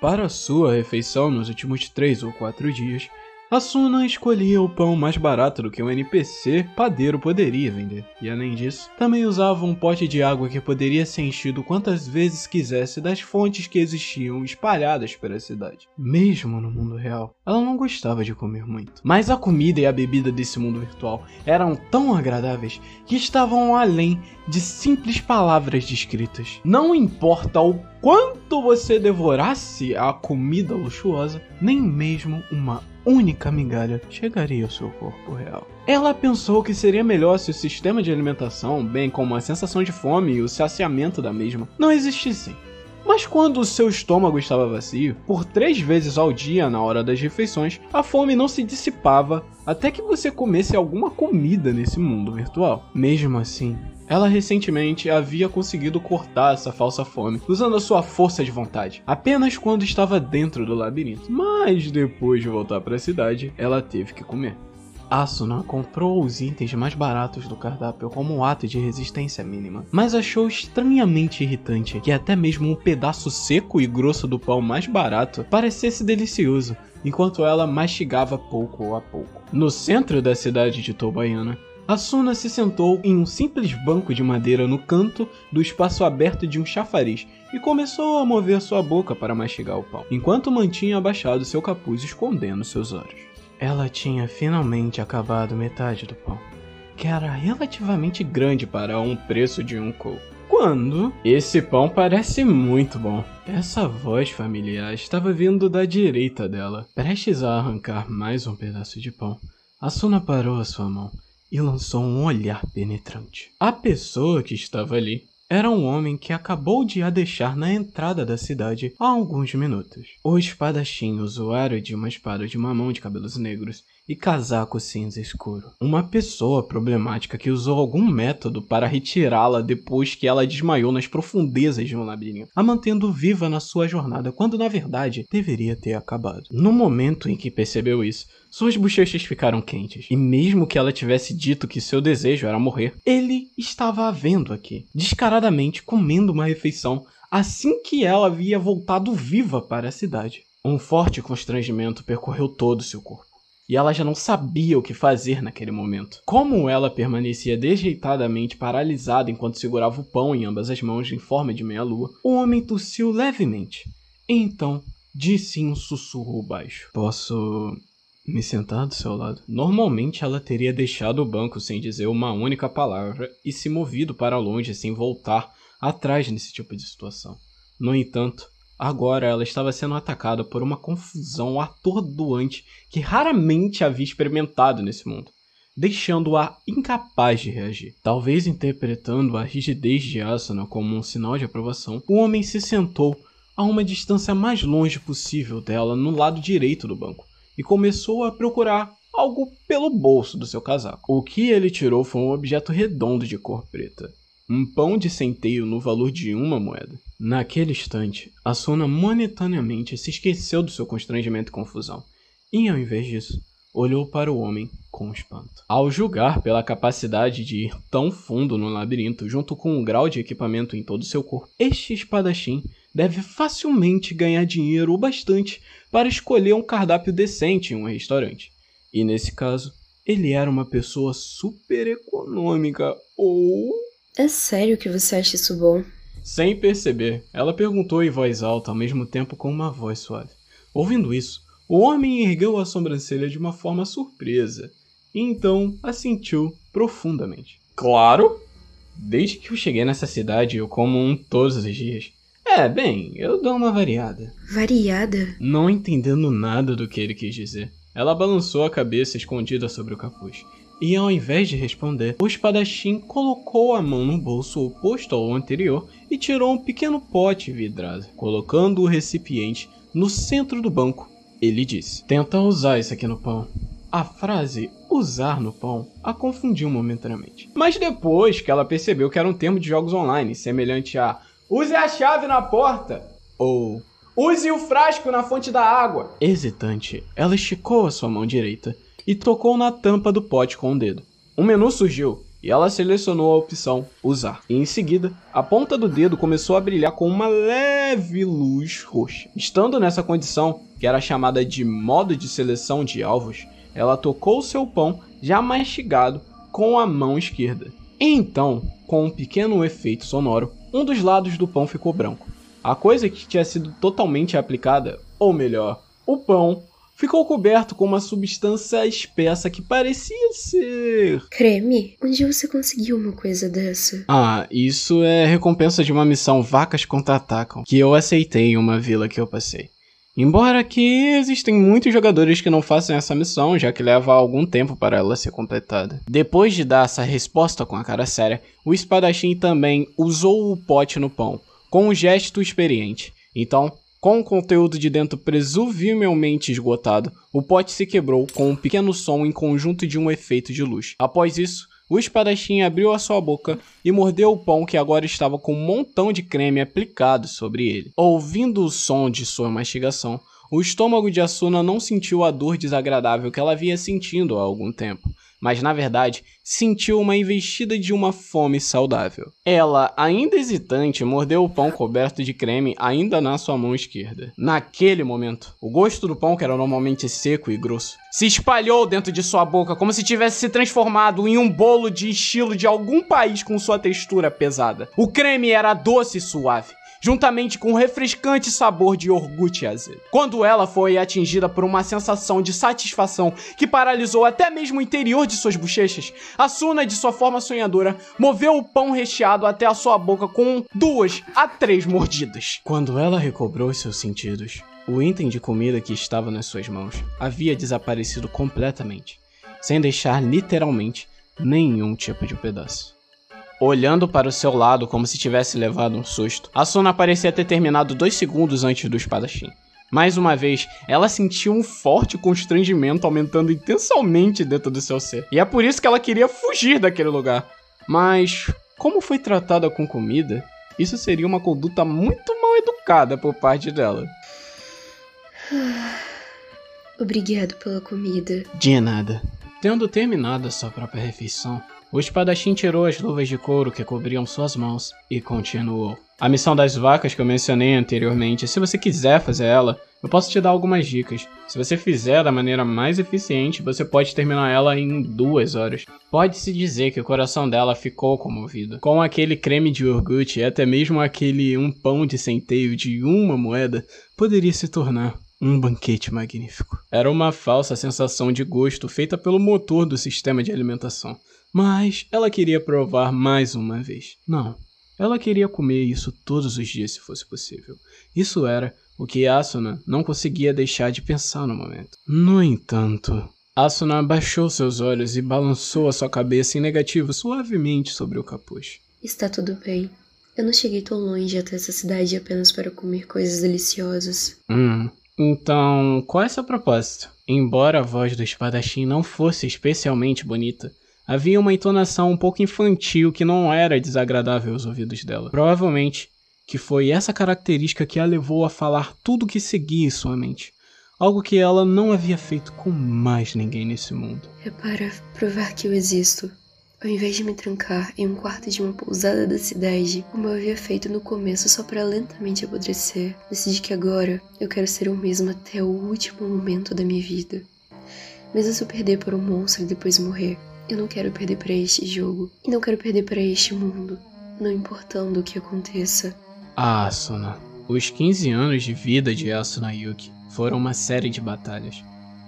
Para sua refeição nos últimos 3 ou 4 dias, Asuna escolhia o pão mais barato do que um NPC padeiro poderia vender. E além disso, também usava um pote de água que poderia ser enchido quantas vezes quisesse das fontes que existiam espalhadas pela cidade. Mesmo no mundo real, ela não gostava de comer muito. Mas a comida e a bebida desse mundo virtual eram tão agradáveis que estavam além de simples palavras descritas. Não importa o quanto você devorasse a comida luxuosa, nem mesmo uma única migalha chegaria ao seu corpo real. Ela pensou que seria melhor se o sistema de alimentação, bem como a sensação de fome e o saciamento da mesma, não existissem. Mas quando o seu estômago estava vazio, por três vezes ao dia na hora das refeições, a fome não se dissipava até que você comesse alguma comida nesse mundo virtual. Mesmo assim, ela recentemente havia conseguido cortar essa falsa fome usando a sua força de vontade, apenas quando estava dentro do labirinto. Mas depois de voltar para a cidade, ela teve que comer. Asuna comprou os itens mais baratos do cardápio como um ato de resistência mínima, mas achou estranhamente irritante que até mesmo um pedaço seco e grosso do pão mais barato parecesse delicioso, enquanto ela mastigava pouco a pouco. No centro da cidade de Tobaiana, Asuna se sentou em um simples banco de madeira no canto do espaço aberto de um chafariz e começou a mover sua boca para mastigar o pão, enquanto mantinha abaixado seu capuz escondendo seus olhos. Ela tinha finalmente acabado metade do pão, que era relativamente grande para um preço de um kou. Quando esse pão parece muito bom. Essa voz familiar estava vindo da direita dela, prestes a arrancar mais um pedaço de pão. Asuna parou a sua mão e lançou um olhar penetrante. A pessoa que estava ali era um homem que acabou de a deixar na entrada da cidade há alguns minutos. O espadachim, usuário de uma espada de mamão de cabelos negros e casaco cinza escuro. Uma pessoa problemática que usou algum método para retirá-la depois que ela desmaiou nas profundezas de um labirinto, a mantendo viva na sua jornada quando na verdade deveria ter acabado. No momento em que percebeu isso, suas bochechas ficaram quentes, e mesmo que ela tivesse dito que seu desejo era morrer, ele estava a vendo aqui, descaradamente comendo uma refeição assim que ela havia voltado viva para a cidade. Um forte constrangimento percorreu todo seu corpo. E ela já não sabia o que fazer naquele momento. Como ela permanecia dejeitadamente paralisada enquanto segurava o pão em ambas as mãos em forma de meia-lua, o homem tossiu levemente. Então disse em um sussurro baixo: Posso me sentar do seu lado. Normalmente ela teria deixado o banco sem dizer uma única palavra e se movido para longe sem voltar atrás nesse tipo de situação. No entanto, agora ela estava sendo atacada por uma confusão atordoante que raramente havia experimentado nesse mundo, deixando-a incapaz de reagir. Talvez interpretando a rigidez de Asuna como um sinal de aprovação, o homem se sentou a uma distância mais longe possível dela no lado direito do banco e começou a procurar algo pelo bolso do seu casaco. O que ele tirou foi um objeto redondo de cor preta. Um pão de centeio no valor de uma moeda. Naquele instante, Asuna momentaneamente se esqueceu do seu constrangimento e confusão, e ao invés disso, olhou para o homem com espanto. Ao julgar pela capacidade de ir tão fundo no labirinto, junto com um grau de equipamento em todo seu corpo, este espadachim deve facilmente ganhar dinheiro o bastante para escolher um cardápio decente em um restaurante. E nesse caso, ele era uma pessoa super econômica ou. É sério que você acha isso bom? Sem perceber, ela perguntou em voz alta, ao mesmo tempo com uma voz suave. Ouvindo isso, o homem ergueu a sobrancelha de uma forma surpresa e então assentiu profundamente. Claro! Desde que eu cheguei nessa cidade, eu como um todos os dias. É, bem, eu dou uma variada. Variada? Não entendendo nada do que ele quis dizer, ela balançou a cabeça escondida sobre o capuz. E ao invés de responder, o espadachim colocou a mão no bolso oposto ao anterior e tirou um pequeno pote vidrado, colocando o recipiente no centro do banco. Ele disse: Tenta usar isso aqui no pão. A frase usar no pão a confundiu momentaneamente. Mas depois que ela percebeu que era um termo de jogos online, semelhante a Use a chave na porta. Ou use o frasco na fonte da água. Hesitante, ela esticou a sua mão direita e tocou na tampa do pote com o dedo. Um menu surgiu e ela selecionou a opção Usar. E em seguida, a ponta do dedo começou a brilhar com uma leve luz roxa. Estando nessa condição, que era chamada de modo de seleção de alvos, ela tocou seu pão já mastigado com a mão esquerda. Então, com um pequeno efeito sonoro, um dos lados do pão ficou branco. A coisa que tinha sido totalmente aplicada, ou melhor, o pão, ficou coberto com uma substância espessa que parecia ser. Creme? Onde você conseguiu uma coisa dessa? Ah, isso é recompensa de uma missão Vacas Contra-Atacam, que eu aceitei em uma vila que eu passei. Embora que existem muitos jogadores que não façam essa missão, já que leva algum tempo para ela ser completada. Depois de dar essa resposta com a cara séria, o espadachim também usou o pote no pão, com um gesto experiente. Então, com o conteúdo de dentro presumivelmente esgotado, o pote se quebrou com um pequeno som em conjunto de um efeito de luz. Após isso, o espadachim abriu a sua boca e mordeu o pão que agora estava com um montão de creme aplicado sobre ele. Ouvindo o som de sua mastigação, o estômago de Asuna não sentiu a dor desagradável que ela havia sentindo há algum tempo mas na verdade sentiu uma investida de uma fome saudável. Ela, ainda hesitante, mordeu o pão coberto de creme ainda na sua mão esquerda. Naquele momento, o gosto do pão, que era normalmente seco e grosso, se espalhou dentro de sua boca como se tivesse se transformado em um bolo de estilo de algum país com sua textura pesada. O creme era doce e suave juntamente com o refrescante sabor de iogurte azedo. Quando ela foi atingida por uma sensação de satisfação que paralisou até mesmo o interior de suas bochechas, Asuna, de sua forma sonhadora, moveu o pão recheado até a sua boca com duas a três mordidas. Quando ela recobrou seus sentidos, o item de comida que estava nas suas mãos havia desaparecido completamente, sem deixar literalmente nenhum tipo de pedaço olhando para o seu lado como se tivesse levado um susto. A Sona parecia ter terminado dois segundos antes do espadachim. Mais uma vez, ela sentiu um forte constrangimento aumentando intensamente dentro do seu ser. E é por isso que ela queria fugir daquele lugar. Mas, como foi tratada com comida, isso seria uma conduta muito mal educada por parte dela. Obrigado pela comida. De nada. Tendo terminado a sua própria refeição, o espadachim tirou as luvas de couro que cobriam suas mãos e continuou. A missão das vacas que eu mencionei anteriormente, se você quiser fazer ela, eu posso te dar algumas dicas. Se você fizer da maneira mais eficiente, você pode terminar ela em duas horas. Pode-se dizer que o coração dela ficou comovido. Com aquele creme de iogurte e até mesmo aquele um pão de centeio de uma moeda, poderia se tornar um banquete magnífico. Era uma falsa sensação de gosto feita pelo motor do sistema de alimentação. Mas ela queria provar mais uma vez. Não, ela queria comer isso todos os dias se fosse possível. Isso era o que Asuna não conseguia deixar de pensar no momento. No entanto, Asuna abaixou seus olhos e balançou a sua cabeça em negativo suavemente sobre o capuz. Está tudo bem. Eu não cheguei tão longe até essa cidade apenas para comer coisas deliciosas. Hum, então qual é seu propósito? Embora a voz do espadachim não fosse especialmente bonita, Havia uma entonação um pouco infantil que não era desagradável aos ouvidos dela. Provavelmente que foi essa característica que a levou a falar tudo o que seguia em sua mente. Algo que ela não havia feito com mais ninguém nesse mundo. É para provar que eu existo. Ao invés de me trancar em um quarto de uma pousada da cidade, como eu havia feito no começo só para lentamente apodrecer, decidi que agora eu quero ser o mesmo até o último momento da minha vida. Mesmo se eu perder por um monstro e depois morrer, eu não quero perder para este jogo e não quero perder para este mundo, não importando o que aconteça. Ah, Asuna. Os 15 anos de vida de Asuna Yuki foram uma série de batalhas.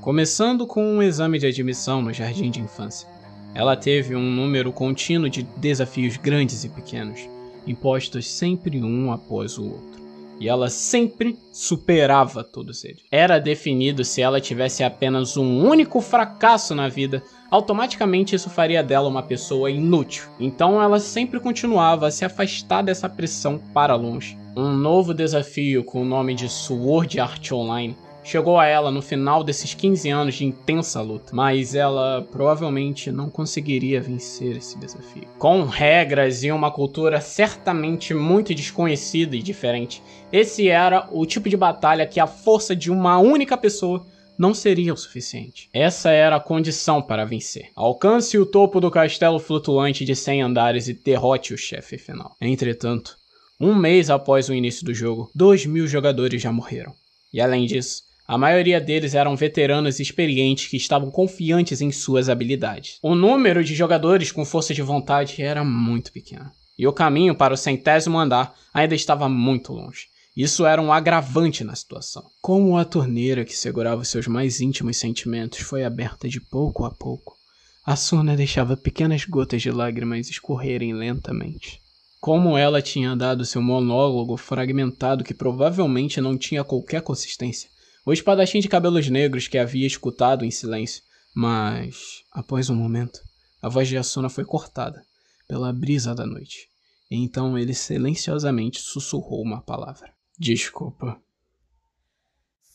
Começando com um exame de admissão no jardim de infância. Ela teve um número contínuo de desafios grandes e pequenos, impostos sempre um após o outro e ela sempre superava todos eles. Era definido se ela tivesse apenas um único fracasso na vida, automaticamente isso faria dela uma pessoa inútil. Então ela sempre continuava a se afastar dessa pressão para longe. Um novo desafio com o nome de Sword Art Online chegou a ela no final desses 15 anos de intensa luta, mas ela provavelmente não conseguiria vencer esse desafio. Com regras e uma cultura certamente muito desconhecida e diferente, esse era o tipo de batalha que a força de uma única pessoa não seria o suficiente. Essa era a condição para vencer. Alcance o topo do castelo flutuante de 100 andares e derrote o chefe final. Entretanto, um mês após o início do jogo, 2 mil jogadores já morreram. E além disso, a maioria deles eram veteranos experientes que estavam confiantes em suas habilidades. O número de jogadores com força de vontade era muito pequeno. E o caminho para o centésimo andar ainda estava muito longe. Isso era um agravante na situação. Como a torneira que segurava seus mais íntimos sentimentos foi aberta de pouco a pouco, a Suna deixava pequenas gotas de lágrimas escorrerem lentamente. Como ela tinha dado seu monólogo fragmentado que provavelmente não tinha qualquer consistência, o espadachim de cabelos negros que havia escutado em silêncio, mas, após um momento, a voz de Asuna foi cortada pela brisa da noite, e então ele silenciosamente sussurrou uma palavra. Desculpa.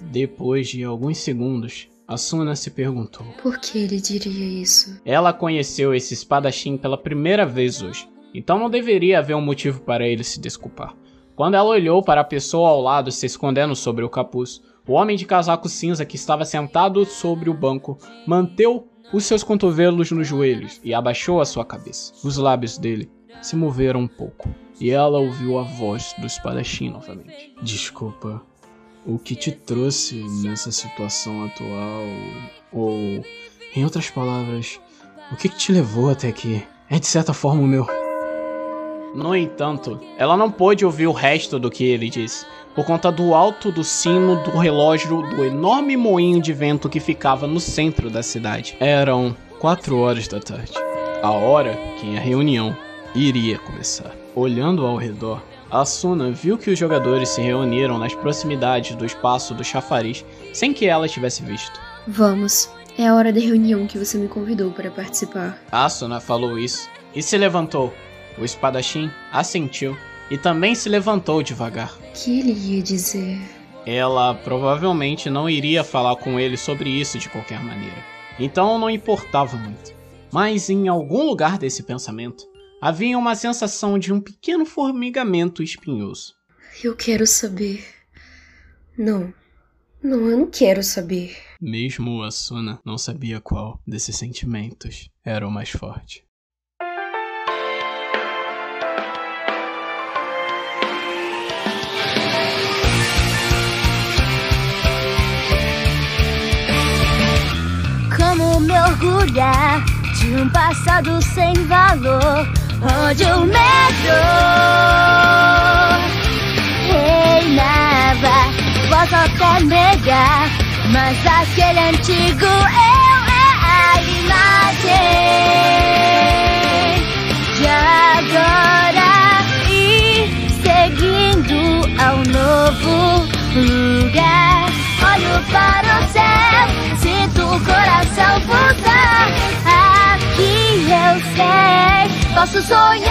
Depois de alguns segundos, Asuna se perguntou: Por que ele diria isso? Ela conheceu esse espadachim pela primeira vez hoje, então não deveria haver um motivo para ele se desculpar. Quando ela olhou para a pessoa ao lado se escondendo sobre o capuz, o homem de casaco cinza que estava sentado sobre o banco manteve os seus cotovelos nos joelhos e abaixou a sua cabeça. Os lábios dele se moveram um pouco e ela ouviu a voz do espadachim novamente. Desculpa, o que te trouxe nessa situação atual? Ou, em outras palavras, o que te levou até aqui? É de certa forma o meu. No entanto, ela não pôde ouvir o resto do que ele disse, por conta do alto do sino do relógio do enorme moinho de vento que ficava no centro da cidade. Eram quatro horas da tarde, a hora que a reunião iria começar. Olhando ao redor, Asuna viu que os jogadores se reuniram nas proximidades do espaço do chafariz sem que ela tivesse visto. Vamos, é a hora da reunião que você me convidou para participar. Asuna falou isso e se levantou. O espadachim assentiu e também se levantou devagar. O que ele ia dizer? Ela provavelmente não iria falar com ele sobre isso de qualquer maneira. Então não importava muito. Mas em algum lugar desse pensamento, havia uma sensação de um pequeno formigamento espinhoso. Eu quero saber. Não. Não, eu não quero saber. Mesmo Asuna não sabia qual desses sentimentos era o mais forte. Me orgulhar de um passado sem valor, onde o medo reinava. Posso até negar, mas aquele antigo eu é a imagem de agora e seguindo ao novo lugar. Olho para o céu, sei, posso